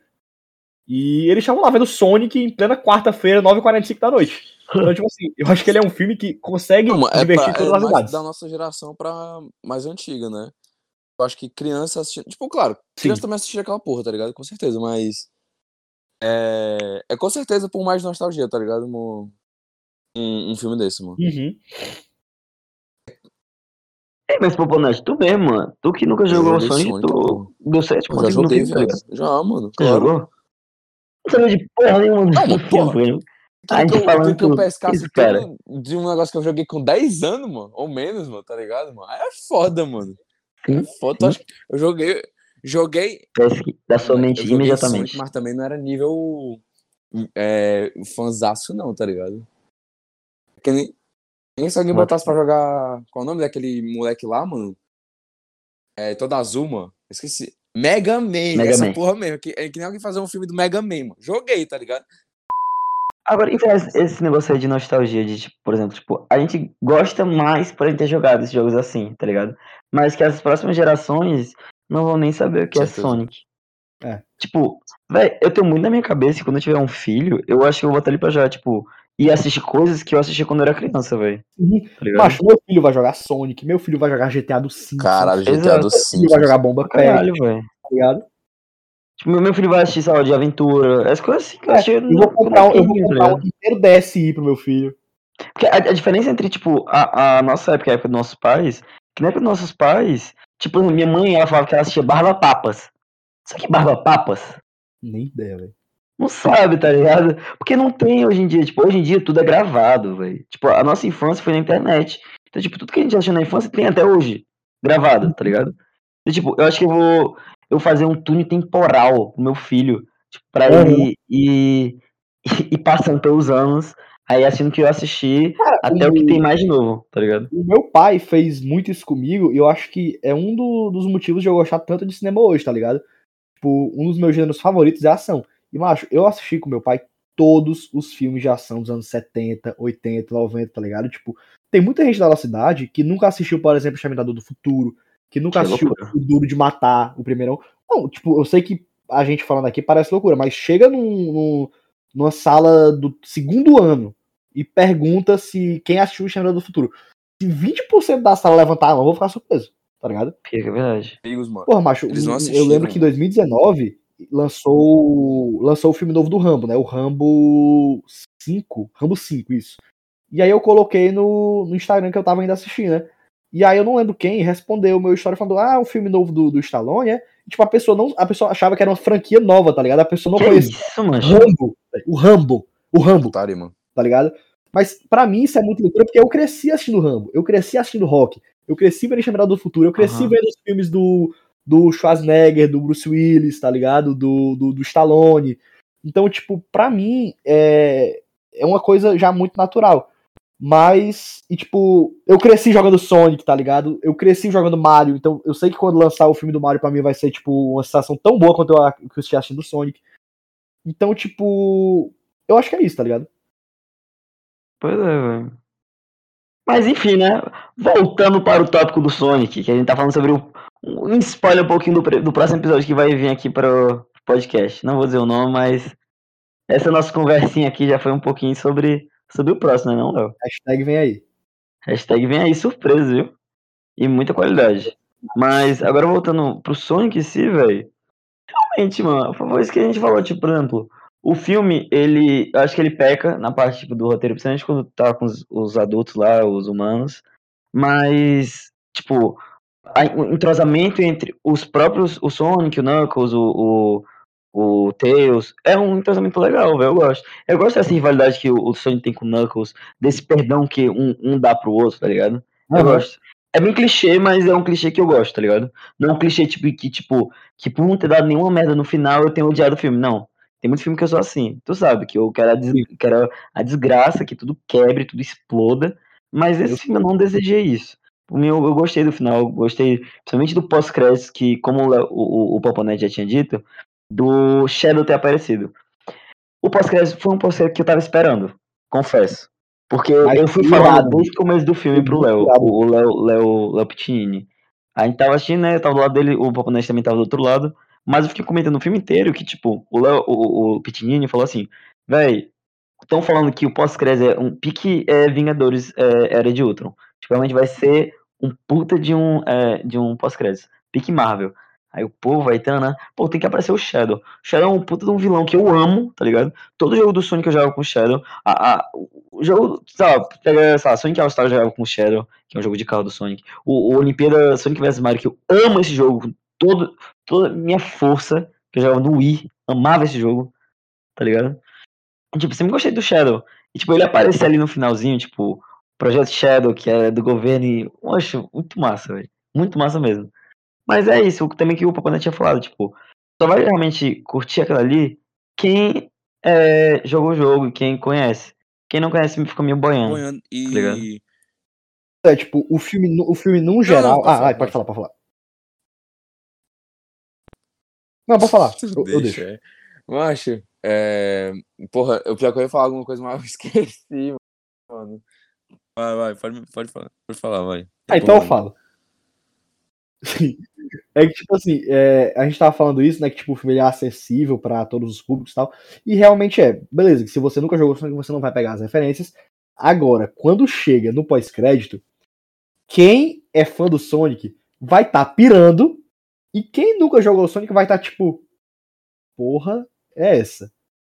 E eles estavam lá vendo Sonic em plena quarta-feira, 9h45 da noite. Então, tipo assim, eu acho que ele é um filme que consegue Não, é, divertir pra, é todas as mais idades. da nossa geração pra mais antiga, né? Eu acho que criança assistindo. Tipo, claro, criança também assistia aquela porra, tá ligado? Com certeza, mas. É, é com certeza por mais nostalgia, tá ligado? Um, um filme desse, mano. Uhum. É, mas, pô, Bonete, tu mesmo, mano. Tu que nunca jogou Sonic, Sonic, tu deu certo Eu com já joguei, velho. Já, mano. Claro. jogou? Não sabia de porra nenhuma Não, mano, porra. velho. A gente que eu, falando que eu pescasse Isso, cara. de um negócio que eu joguei com 10 anos, mano. Ou menos, mano, tá ligado, mano? Aí é foda, mano. É foda. Acha que eu joguei. Joguei. Pesque da sua mente imediatamente. Sonic, mas também não era nível. É, fanzaço, não, tá ligado? Porque nem, nem se alguém Bota botasse pra jogar. Qual é o nome daquele moleque lá, mano? É, toda azul, mano. Esqueci. Mega Man, Mega essa Man. porra mesmo. Que, é que nem alguém fazer um filme do Mega Man, mano. Joguei, tá ligado? Agora, então, esse esse negócio aí de nostalgia, de, tipo, por exemplo, tipo, a gente gosta mais por gente ter jogado esses jogos assim, tá ligado? Mas que as próximas gerações não vão nem saber o que é Certeza. Sonic. É. Tipo, velho, eu tenho muito na minha cabeça que quando eu tiver um filho, eu acho que eu vou botar ele pra jogar, tipo, e assistir coisas que eu assisti quando eu era criança, velho. Tá? Macho, meu filho vai jogar Sonic, meu filho vai jogar GTA do Simpsons. Caralho, GTA Exato. do meu filho vai jogar Bomba Caralho, velho. tá ligado? Tipo, meu- meu filho vai assistir, lá, de aventura, as coisas assim que eu É, assisti. eu vou comprar, um, eu vou comprar um inteiro DSi pro meu filho. Porque a, a diferença entre, tipo, a, a nossa época e a época dos nossos pais, que na época dos nossos pais, tipo, minha mãe, ela falava que ela assistia Barba Papas. Sabe que é Barba Papas? Nem ideia, velho. Não sabe, tá ligado? Porque não tem hoje em dia. Tipo, hoje em dia tudo é gravado, velho. Tipo, a nossa infância foi na internet. Então, tipo, tudo que a gente assistiu na infância tem até hoje gravado, tá ligado? E, tipo, eu acho que eu vou eu fazer um túnel temporal pro meu filho, tipo, pra Uhum. ele ir, (laughs) ir passando pelos anos, aí assistindo o que eu assisti, Cara, até o que tem mais de novo, tá ligado? O meu pai fez muito isso comigo e eu acho que é um do- dos motivos de eu gostar tanto de cinema hoje, tá ligado? Tipo, um dos meus gêneros favoritos é ação. E, macho, eu assisti com meu pai todos os filmes de ação dos anos 70, 80, 90, tá ligado? Tipo, tem muita gente da nossa cidade que nunca assistiu, por exemplo, Exterminador do Futuro, que nunca Que assistiu loucura. o Duro de Matar, o primeirão. Não, tipo, eu sei que a gente falando aqui parece loucura, mas chega num, num- numa sala do segundo ano e pergunta se quem assistiu o Exterminador do Futuro. Se 20% da sala levantar a mão, eu vou ficar surpreso, tá ligado? Que é verdade. Porra, macho, Eles não eu lembro que em 2019 lançou, lançou o filme novo do Rambo, né? O Rambo 5. Rambo 5, isso. E aí eu coloquei no, no Instagram que eu tava ainda assistindo, né? E aí eu não lembro quem respondeu o meu story falando, ah, o filme novo do, do Stallone, é? tipo, a pessoa não. A pessoa achava que era uma franquia nova, tá ligado? A pessoa não Que conhecia isso, mano? Rambo, o Rambo, o Rambo, Otário, mano. tá ligado? Mas pra mim isso é muito loucura, porque eu cresci assistindo Rambo, eu cresci assistindo Rock, eu cresci vendo Exterminador do Futuro, eu cresci Aham. vendo os filmes do, do Schwarzenegger, do Bruce Willis, tá ligado? Do, do, do Stallone. Então, tipo, pra mim é, é uma coisa já muito natural. Mas, e tipo, eu cresci jogando Sonic, tá ligado? Eu cresci jogando Mario, então eu sei que quando lançar o filme do Mario pra mim vai ser, tipo, uma sensação tão boa quanto eu, que eu assistindo Sonic. Então, tipo, eu acho que é isso, tá ligado? Pois é, velho. Mas enfim, né? Voltando para o tópico do Sonic, que a gente tá falando sobre o. Um spoiler um pouquinho do, do próximo episódio que vai vir aqui para o podcast. Não vou dizer o nome, mas. Essa nossa conversinha aqui já foi um pouquinho sobre, sobre o próximo, né, não, Léo? Hashtag vem aí. Hashtag vem aí surpresa, viu? E muita qualidade. Mas agora voltando pro Sonic em si, velho. Realmente, mano, foi isso que a gente falou, tipo, por exemplo, o filme, ele. Eu acho que ele peca na parte tipo, do roteiro, principalmente quando tá com os, os adultos lá, os humanos. Mas, tipo, a- o entrosamento entre os próprios. O Sonic, o Knuckles, o. o, o Tails, é um entrosamento legal, velho. Eu gosto. Eu gosto dessa rivalidade que o, o Sonic tem com o Knuckles, desse perdão que um, um dá pro outro, tá ligado? Eu Aham. gosto. É bem clichê, mas é um clichê que eu gosto, tá ligado? Não é um clichê tipo que, tipo, que por não ter dado nenhuma merda no final eu tenho odiado o filme. Não. Tem muito filme que eu sou assim. Tu sabe, que eu quero a, des- quero a desgraça, que tudo quebre, tudo exploda. Mas esse filme eu não desejei isso. Por mim, eu, eu gostei do final, eu gostei, principalmente do pós-crédito, que, como o, o, o, Paponete já tinha dito, do Shadow ter aparecido. O pós-crédito foi um pós-crédito que eu tava esperando, confesso. Porque Mas eu fui falando desde o começo do filme pro Léo, o Léo Pitinini. A gente tava assistindo, né? Eu tava do lado dele, o Paponete também tava do outro lado. Mas eu fiquei comentando o filme inteiro que, tipo, o, Léo, o, o Pitinini falou assim, véi, estão falando que o pós-crédito é um pique é, Vingadores é, Era de Ultron. Tipo, realmente vai ser um puta de um, é, de um pós-crédito. Pique Marvel. Aí o povo vai entrando, né? Pô, tem que aparecer o Shadow. O Shadow é um puta de um vilão que eu amo, tá ligado? Todo jogo do Sonic eu jogo com o Shadow. A, a- o jogo, lá, pega, sei lá, Sonic All-Star eu jogava com o Shadow, que é um jogo de carro do Sonic. O, o Olimpíada Sonic vs Mario, que eu amo esse jogo todo, toda a minha força, que eu jogava no Wii, amava esse jogo, tá ligado? E, tipo, sempre gostei do Shadow. E, tipo, ele aparece ali no finalzinho, tipo, Projeto Shadow, que é do governo, e eu acho muito massa, velho. Muito massa mesmo. Mas é isso, o- também que o Papai tinha falado, tipo, só vai realmente curtir aquilo ali quem é, jogou o jogo, quem conhece. Quem não conhece fica meio boiando. Boiando ligado? e. É, tipo, o filme, o filme num geral. pode ah, falar, ai, pode pode falar, pode falar. Não, pode falar. (laughs) Eu, eu deixo. é. Macho, é... Porra, eu pior que eu ia falar alguma coisa, mas eu (laughs) esqueci, mano. Vai, vai, pode, pode falar. Pode falar, vai. Ah, então eu falo. (laughs) É que, tipo assim, é, a gente tava falando isso, né? Que tipo, o filme é acessível pra todos os públicos e tal. E realmente é. Beleza, que se você nunca jogou Sonic, você não vai pegar as referências. Agora, quando chega no pós-crédito, quem é fã do Sonic vai estar tá pirando. E quem nunca jogou Sonic vai estar tá, tipo. Porra, é essa.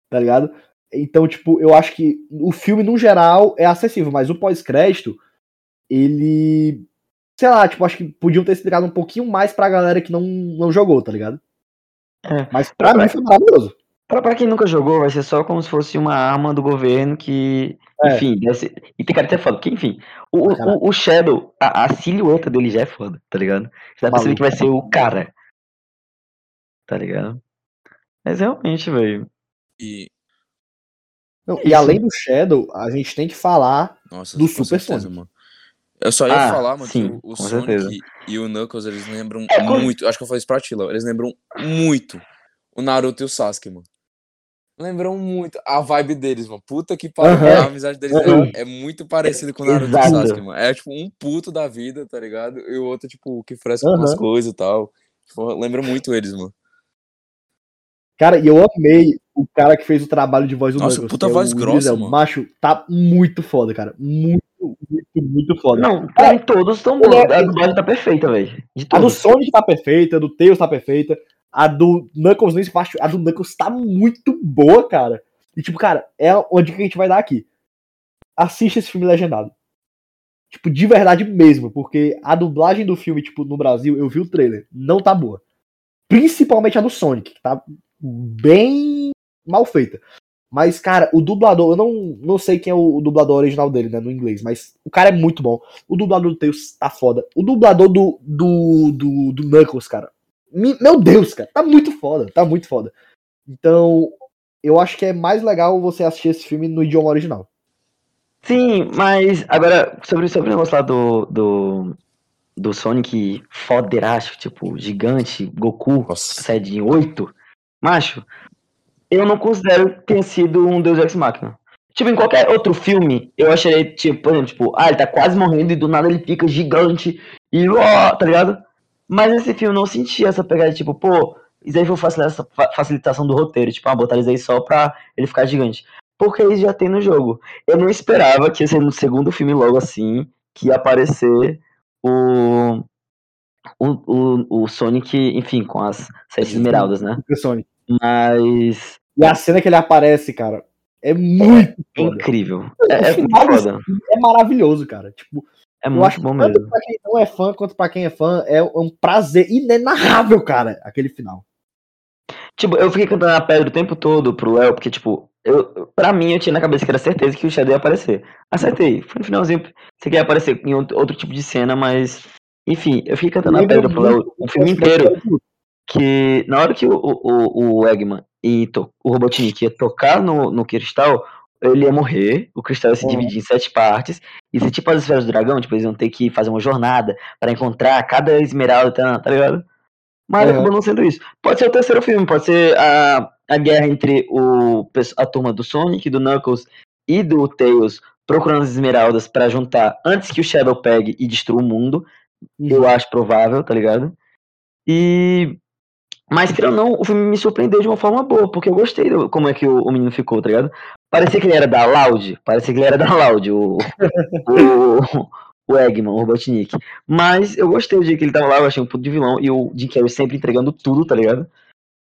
Tá ligado? Então, tipo, eu acho que o filme, no geral, é acessível, mas o pós-crédito, ele sei lá, tipo, acho que podiam ter explicado um pouquinho mais pra galera que não, não jogou, tá ligado? É. Mas pra mim foi maravilhoso. Pra, pra quem nunca jogou, vai ser só como se fosse uma arma do governo que. É. Enfim, ser- e tem cara até foda, porque enfim, o, o, o Shadow, a, a silhueta dele já é foda, tá ligado? Você vai perceber Maluco. que vai ser o cara. Tá ligado? Mas realmente, velho. E... Não, Isso. e além do Shadow, a gente tem que falar Nossa, Do Super certeza, Sonic. mano. Eu só ia Ah, falar, mano, sim, que o, o com Sonic certeza. e o Knuckles, eles lembram É, muito. Acho que eu falei isso pra Tila. Eles lembram muito o Naruto e o Sasuke, mano. Lembram muito a vibe deles, mano. Puta que pariu. Aham. A amizade deles Aham. é, é muito parecida com o Naruto Exato. e Sasuke, mano. É tipo um puto da vida, tá ligado? E o outro, tipo, que fresca com umas Aham. coisas e tal. Tipo, lembra muito eles, mano. Cara, e eu amei o cara que fez o trabalho de voz do Nossa, Knuckles, puta é voz o grossa, mano. Macho, tá muito foda, cara. Muito, muito, muito foda. Não, mim todos estão bons. é- A dublagem tá perfeita, velho. A do. Sonic tá perfeita, a do Tails tá perfeita, a do Knuckles nem se faz, a do Knuckles tá muito boa, cara. E tipo, cara, é uma dica que a gente vai dar aqui. Assista esse filme legendado. Tipo, de verdade mesmo, porque a dublagem do filme, tipo, no Brasil, eu vi o trailer, não tá boa. Principalmente a do Sonic, que tá bem mal feita. Mas, cara, o dublador, eu não, não sei quem é o, o dublador original dele, né, no inglês, mas o cara é muito bom. O dublador do Tails tá foda. O dublador do, do, do, do Knuckles, cara. Meu Deus, cara, tá muito foda, tá muito foda. Então, eu acho que é mais legal você assistir esse filme no idioma original. Sim, mas agora, sobre, sobre o negócio lá do, do, do Sonic foderaço, tipo, gigante, Goku, sede em 8, macho, eu não considero que tenha sido um Deus Ex Machina. Tipo, em qualquer outro filme, eu acharia, tipo, por exemplo, tipo, ah, ele tá quase morrendo e do nada ele fica gigante e, ó, tá ligado? Mas nesse filme eu não senti essa pegada, tipo, pô, isso aí foi facilita- fa- facilitação do roteiro, tipo, ah, botar eles aí só pra ele ficar gigante. Porque eles já tem no jogo. Eu não esperava que ia ser no segundo filme logo assim, que ia aparecer o, o, o, o Sonic, enfim, com as sete esmeraldas, né? O Sonic. Mas E a cena que ele aparece, cara, é muito é incrível. É, é é maravilhoso, cara. Tipo, É eu muito acho bom tanto mesmo. pra quem não é fã quanto pra quem é fã, é um prazer inenarrável, cara, aquele final. Tipo, eu fiquei cantando a pedra o tempo todo pro Léo, porque, tipo, eu, pra mim eu tinha na cabeça que era certeza que o Shadow ia aparecer. Acertei. Foi no finalzinho. Você quer aparecer em outro, tipo de cena, mas. Enfim, eu fiquei cantando a Lembra pedra pro Léo muito o filme inteiro. Que na hora que o, o, o Eggman e to- o Robotnik ia tocar no, no cristal, ele ia morrer, o cristal ia se Uhum. dividir em sete partes, e se tipo as esferas do dragão, tipo, eles iam ter que fazer uma jornada pra encontrar cada esmeralda, tá, tá ligado? Mas Uhum. acabou não sendo isso. Pode ser o terceiro filme, pode ser a, a guerra entre o, a turma do Sonic, do Knuckles e do Tails procurando as esmeraldas pra juntar antes que o Shadow pegue e destrua o mundo eu acho provável, tá ligado? E. Mas, querendo ou não, o filme me surpreendeu de uma forma boa, porque eu gostei do, como é que o, o menino ficou, tá ligado? Parecia que ele era da Loud, parecia que ele era da Loud, o, o, o Eggman, o Robotnik. Mas eu gostei do dia que ele tava lá, eu achei um puto de vilão, e o Jim Carrey sempre entregando tudo, tá ligado?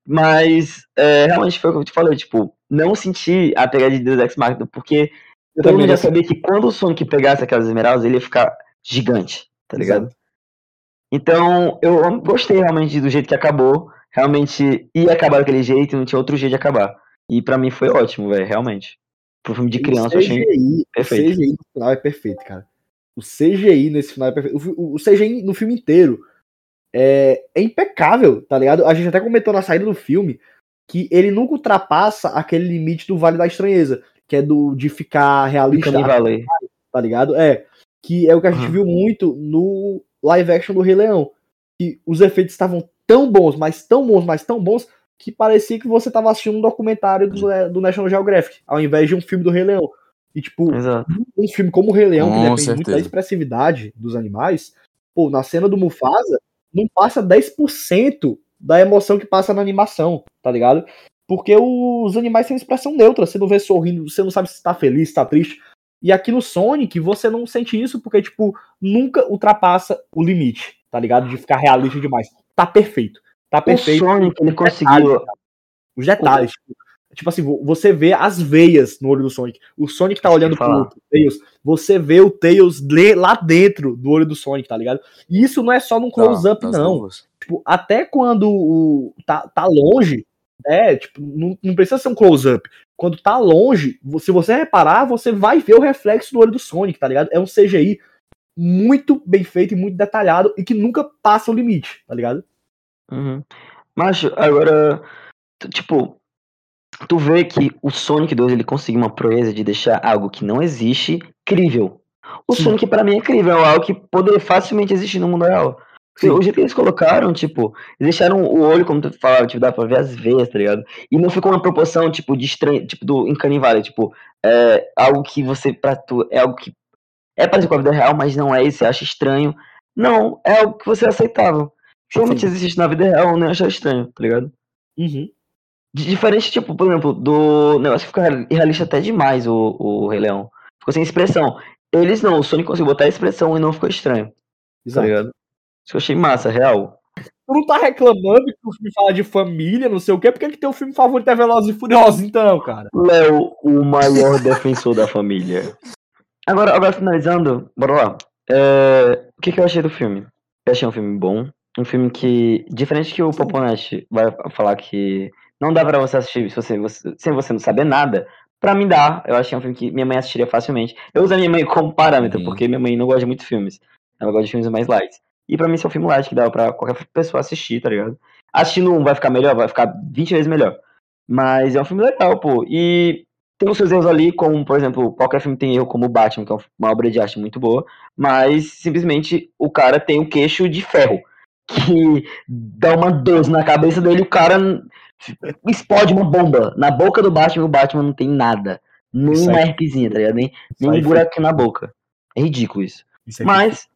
Mas, é, realmente foi o que eu te falei, tipo, não senti a pegada de Deus Ex Machina, porque Eu todo também mundo já sabia que quando o Sonic pegasse aquelas esmeraldas, ele ia ficar gigante, tá ligado? Exato. Então, eu gostei realmente do jeito que acabou. Realmente ia acabar daquele jeito, não tinha outro jeito de acabar. E pra mim foi ótimo, velho, realmente. Pro filme de criança, eu achei perfeito. O CGI no final é perfeito, cara. O CGI nesse final é perfeito. O, CGI no filme inteiro é, é impecável, tá ligado? A gente até comentou na saída do filme que ele nunca ultrapassa aquele limite do Vale da Estranheza, que é do de ficar realista, Valley. tá ligado? É, que é o que a gente Uhum. viu muito no live action do Rei Leão. Que os efeitos estavam tão bons, mas tão bons, mas tão bons, que parecia que você tava assistindo um documentário do, do National Geographic, ao invés de um filme do Rei Leão. E, tipo, Exato. um filme como o Rei Leão, que Com depende muito da certeza. expressividade dos animais, pô, na cena do Mufasa, não passa 10% da emoção que passa na animação, tá ligado? Porque os animais têm expressão neutra, você não vê sorrindo, você não sabe se tá feliz, se tá triste. E aqui no Sonic, você não sente isso porque, tipo, nunca ultrapassa o limite, tá ligado? De ficar realista demais. Tá perfeito. Tá O perfeito Sonic, ele conseguiu. os detalhes. Tipo, tipo assim, vo- você vê as veias no olho do Sonic. O Sonic tá olhando pro, pro Tails. Você vê o Tails lá dentro do olho do Sonic, tá ligado? E isso não é só num close-up, Tá, não. Tipo, até quando o, tá, tá longe, né? Tipo, não, não precisa ser um close-up. Quando tá longe, se você reparar, você vai ver o reflexo do olho do Sonic, tá ligado? É um CGI muito bem feito e muito detalhado e que nunca passa o limite, tá ligado? Uhum. Macho, agora. Tipo, tu vê que o Sonic 2 ele conseguiu uma proeza de deixar algo que não existe crível. O Sim. Sonic, pra mim, é crível, é algo que poderia facilmente existir no mundo real. Sim. o jeito que eles colocaram, tipo, eles deixaram o olho, como tu falava, tipo, dá pra ver as veias, tá ligado? E não ficou uma proporção, tipo, de estranho, tipo, do Uncanny Valley, tipo, é algo que você, pra tu, é algo que é parecido com a vida real, mas não é, e você acha estranho. Não, é algo que você é Sim. existe na vida real, eu não ia achar estranho, tá ligado? Uhum. Diferente, tipo, por exemplo, do negócio que fica realista até demais, o, o Rei Leão. Ficou sem expressão. Eles não, o Sonic conseguiu botar a expressão e não ficou estranho, tá Exato. ligado? Isso eu achei massa, real. Tu não tá reclamando que o filme fala de família, não sei o quê, por que que teu filme favorito é Velozes e Furiosos, então, cara? Léo, o maior (laughs) defensor da família. Agora, agora finalizando, bora lá. É, o que, que eu achei do filme? Eu achei um filme bom, Um filme que, diferente que o Poponete vai falar que não dá pra você assistir se você, você, sem você não saber nada, pra mim dá. Eu acho que é um filme que minha mãe assistiria facilmente. Eu uso a minha mãe como parâmetro, Uhum. porque minha mãe não gosta de muito de filmes. Ela gosta de filmes mais light. E pra mim, esse é um filme light que dá pra qualquer pessoa assistir, tá ligado? Assistindo um vai ficar melhor, vai ficar 20 vezes melhor. Mas é um filme legal, pô. E tem os seus erros ali, como, por exemplo, qualquer filme tem erro, como o Batman, que é uma obra de arte muito boa. Mas simplesmente o cara tem um queixo de ferro. Que dá uma 12 na cabeça dele, o cara explode uma bomba na boca do Batman o Batman não tem nada. Nem Isso uma tá ligado? Nem, nem um buraquinho na boca. É ridículo isso. Isso Mas,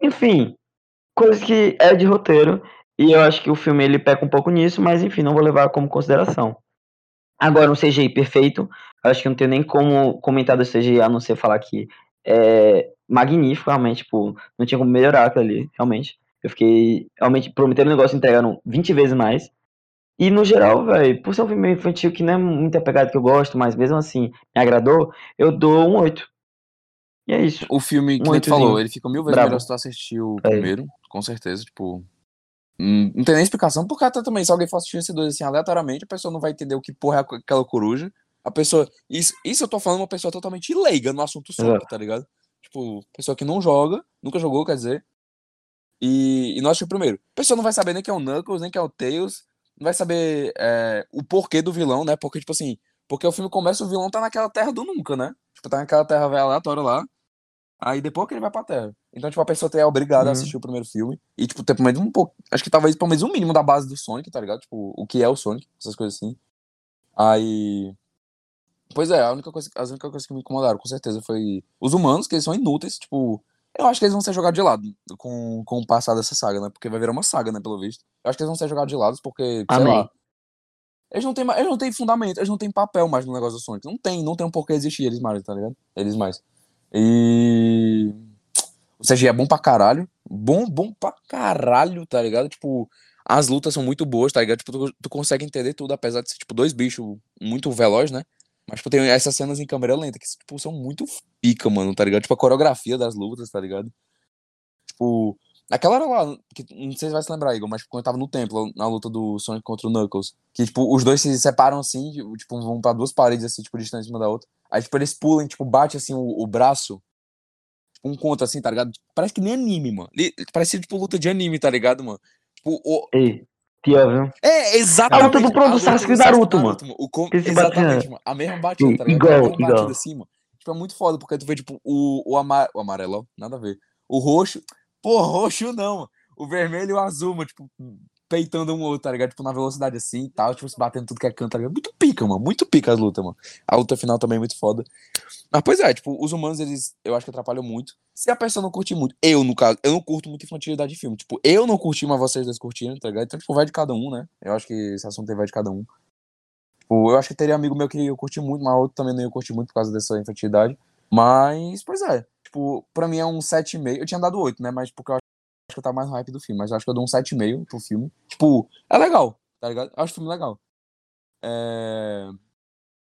enfim, coisa que é de roteiro. E eu acho que o filme ele peca um pouco nisso, mas enfim, não vou levar como consideração. Agora, um CGI perfeito, acho que não tem nem como comentar do CGI a não ser falar que é magnífico, realmente, tipo, não tinha como melhorar aquilo ali, realmente. Eu fiquei, realmente, prometendo um negócio entregaram 20 vezes mais. E no geral, velho, por ser um filme infantil que não é muita pegada que eu gosto, mas mesmo assim me agradou, eu dou um 8. E é isso. O filme que Um tu falou, ele fica mil vezes Brabo. melhor se tu assistir o É. primeiro, com certeza, tipo. hum, Não tem nem explicação, porque até também, se alguém for assistir esse dois assim aleatoriamente, a pessoa não vai entender o que porra é aquela coruja. A pessoa. Isso, isso eu tô falando uma pessoa totalmente leiga no assunto Sonic, Exato. tá ligado? Tipo, pessoa que não joga, nunca jogou, quer dizer. E, e não assistiu o primeiro. A pessoa não vai saber nem quem é o Knuckles, nem quem é o Tails. Não vai saber é, o porquê do vilão, né? Porque, tipo assim, porque o filme começa, o vilão tá naquela terra do nunca, né? Tipo, tá naquela terra velha aleatória lá. Aí depois que ele vai pra Terra. Então, tipo, a pessoa é obrigada a Uhum. assistir o primeiro filme. E, tipo, ter pelo menos um pouco. Acho que talvez pelo menos um mínimo da base do Sonic, tá ligado? Tipo, o que é o Sonic, essas coisas assim. Aí. Pois é, a única coisa, as únicas coisas que me incomodaram, com certeza, foi os humanos, que eles são inúteis, tipo. Eu acho que eles vão ser jogados de lado com, com o passar dessa saga, né? Porque vai virar uma saga, né, pelo visto. Eu acho que eles vão ser jogados de lado porque, sei Amém. lá. Eles não, têm, eles não têm fundamento, eles não têm papel mais no negócio do Sonic. Não tem, não tem um porquê existir eles mais, tá ligado? Eles mais. E. O CGI é bom pra caralho. Bom, bom pra caralho, tá ligado? Tipo, as lutas são muito boas, tá ligado? Tipo, tu, tu consegue entender tudo, apesar de ser, tipo, dois bichos muito velozes, né? Mas, tipo, tem essas cenas em câmera lenta que, tipo, são muito pica, mano, tá ligado? Tipo, a coreografia das lutas, tá ligado? Tipo, naquela hora lá, que, não sei se vai se lembrar, Igor, mas tipo, quando eu tava no templo, na luta do Sonic contra o Knuckles, que, tipo, os dois se separam assim, tipo, vão pra duas paredes, assim, tipo, distantes uma da outra. Aí, tipo, eles pulam, tipo, bate, assim, o, o braço, tipo, um contra, assim, tá ligado? Parece que nem anime, mano. Parece, tipo, luta de anime, tá ligado, mano? Tipo, o... Ei, pior, viu? É, exatamente. A luta do próprio luta Sasuke e do Naruto, O com... Exatamente, mano. A mesma batida, tá ligado? Igual, a mesma igual. batida assim, mano. Tipo, é muito foda, porque tu vê, tipo, o, o, ama... o amarelo, nada a ver. O roxo, pô, roxo não, mano. O vermelho e o azul, mano, tipo, peitando um outro, tá ligado? Tipo, na velocidade assim e tal, tipo, se batendo tudo que é canto, tá ligado? Muito pica, mano. Muito pica as lutas, mano. A luta final também é muito foda. Mas, pois é, tipo, os humanos, eles, eu acho que atrapalham muito. Se a pessoa não curte muito, eu, no caso, eu não curto muito infantilidade de filme. Tipo, eu não curti, mas vocês dois curtiram, tá ligado? Então, tipo, vai de cada um, né? Eu acho que esse assunto aí vai de cada um. Tipo, eu acho que teria amigo meu que eu curti muito, mas outro também não ia curtir muito por causa dessa infantilidade. Mas, pois é. Tipo, pra mim é um 7,5. Eu tinha dado 8, né? Mas porque eu que eu tava mais no hype do filme. Mas acho que eu dou um 7,5 pro filme. Tipo, é legal, tá ligado? Eu acho o filme legal. É...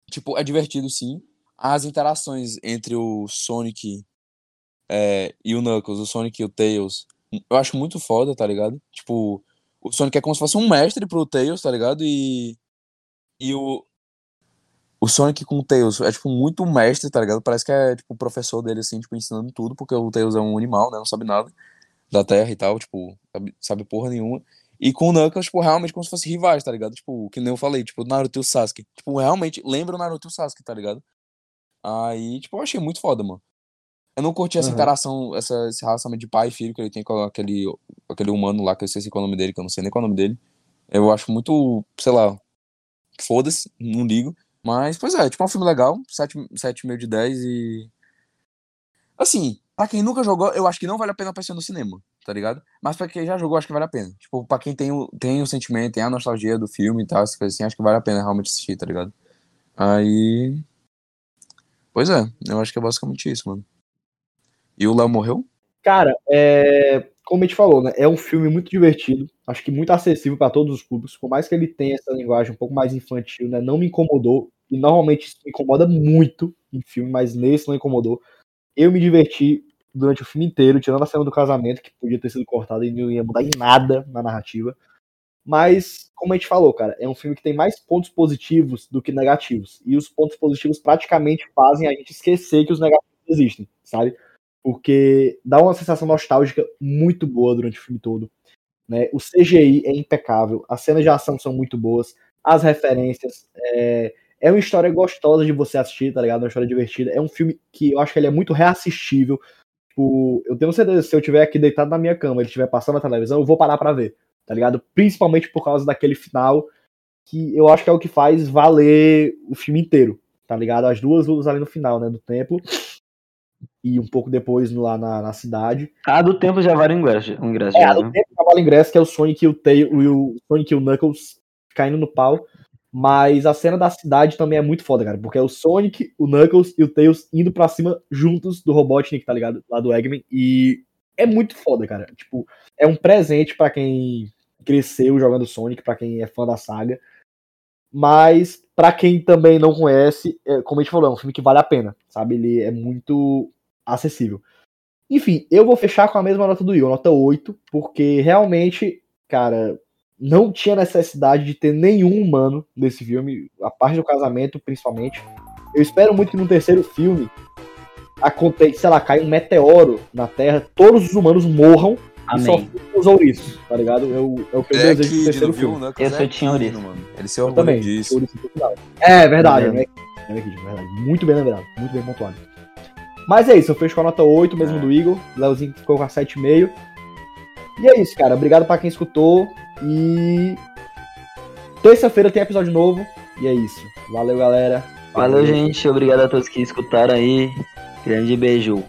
Tipo, é divertido sim. As interações entre o Sonic é, e o Knuckles, o Sonic e o Tails, eu acho muito foda, tá ligado? Tipo, o Sonic é como se fosse um mestre pro Tails, tá ligado? E. E o. O Sonic com o Tails é, tipo, muito mestre, tá ligado? Parece que é, tipo, o professor dele, assim, tipo, ensinando tudo, porque o Tails é um animal, né? Não sabe nada da Terra e tal, tipo, sabe, sabe porra nenhuma. E com o Knuckles, tipo, realmente como se fosse rivais, tá ligado? Tipo, que nem eu falei, tipo, Naruto e o Sasuke. Tipo, realmente lembra o Naruto e o Sasuke, tá ligado? Aí, tipo, eu achei muito foda, mano. Eu não curti essa Uhum. interação, essa, esse relacionamento de pai e filho que ele tem com aquele, aquele humano lá, que eu esqueci qual é o nome dele, que eu não sei nem qual é o nome dele. Eu acho muito, sei lá, foda-se, não ligo. Mas, pois é, tipo, é um filme legal, 7,5 de 10 e. Assim, pra quem nunca jogou, eu acho que não vale a pena aparecer no cinema, tá ligado? Mas pra quem já jogou, acho que vale a pena. Tipo, pra quem tem o, tem o sentimento, tem a nostalgia do filme e tal, essas coisas assim, acho que vale a pena realmente assistir, tá ligado? Aí. Pois é, eu acho que é basicamente isso, mano. E o Léo morreu? Cara, é, como a gente falou, né? É um filme muito divertido, acho que muito acessível para todos os públicos, por mais que ele tenha essa linguagem um pouco mais infantil, né? Não me incomodou, e normalmente isso me incomoda muito em filme, mas nesse não incomodou. Eu me diverti durante o filme inteiro, tirando a cena do casamento, que podia ter sido cortada e não ia mudar em nada na narrativa. Mas, como a gente falou, cara, é um filme que tem mais pontos positivos do que negativos. E os pontos positivos praticamente fazem a gente esquecer que os negativos existem, sabe? Porque dá uma sensação nostálgica muito boa durante o filme todo. Né? O CGI é impecável, as cenas de ação são muito boas, as referências. É, é uma história gostosa de você assistir, tá ligado? Uma história divertida. É um filme que eu acho que ele é muito reassistível. Tipo, eu tenho certeza se eu estiver aqui deitado na minha cama, ele estiver passando na televisão, eu vou parar pra ver, tá ligado? Principalmente por causa daquele final que eu acho que é o que faz valer o filme inteiro, tá ligado? As duas lutas ali no final, né, do templo e um pouco depois lá na, na cidade. A do tempo já vale o ingresso. Ingresso é, já, a do né? tempo já vale o ingresso, que é o Sonic e o, Tail, o Sonic e o Knuckles caindo no pau. Mas a cena da cidade também é muito foda, cara. Porque é o Sonic, o Knuckles e o Tails indo pra cima juntos do Robotnik, tá ligado? Lá do Eggman. E é muito foda, cara. Tipo, é um presente para quem cresceu jogando Sonic, para quem é fã da saga. Mas, para quem também não conhece, é, como a gente falou, é um filme que vale a pena, sabe? Ele é muito acessível. Enfim, eu vou fechar com a mesma nota do Will, nota 8, porque realmente, cara, não tinha necessidade de ter nenhum humano nesse filme, a parte do casamento, principalmente. Eu espero muito que no terceiro filme aconteça, sei lá, caia um meteoro na Terra, todos os humanos morram e só Amém. ficam os ouriços, tá ligado? É o, é o que eu É desejo Kid, terceiro viu? filme. Né? Eu sou É Team Kid, Ouriço. mano. Ele se Eu orgulha também. disso. no final. É verdade, É. né? É verdade. Muito bem lembrado, muito bem pontuado. Mas é isso, eu fecho com a nota 8, mesmo É. do Igor. O Leozinho ficou com a 7,5. E é isso, cara. Obrigado pra quem escutou. E. Terça-feira tem episódio novo. E é isso. Valeu, galera. Valeu, gente. Obrigado a todos que escutaram aí. Grande beijo.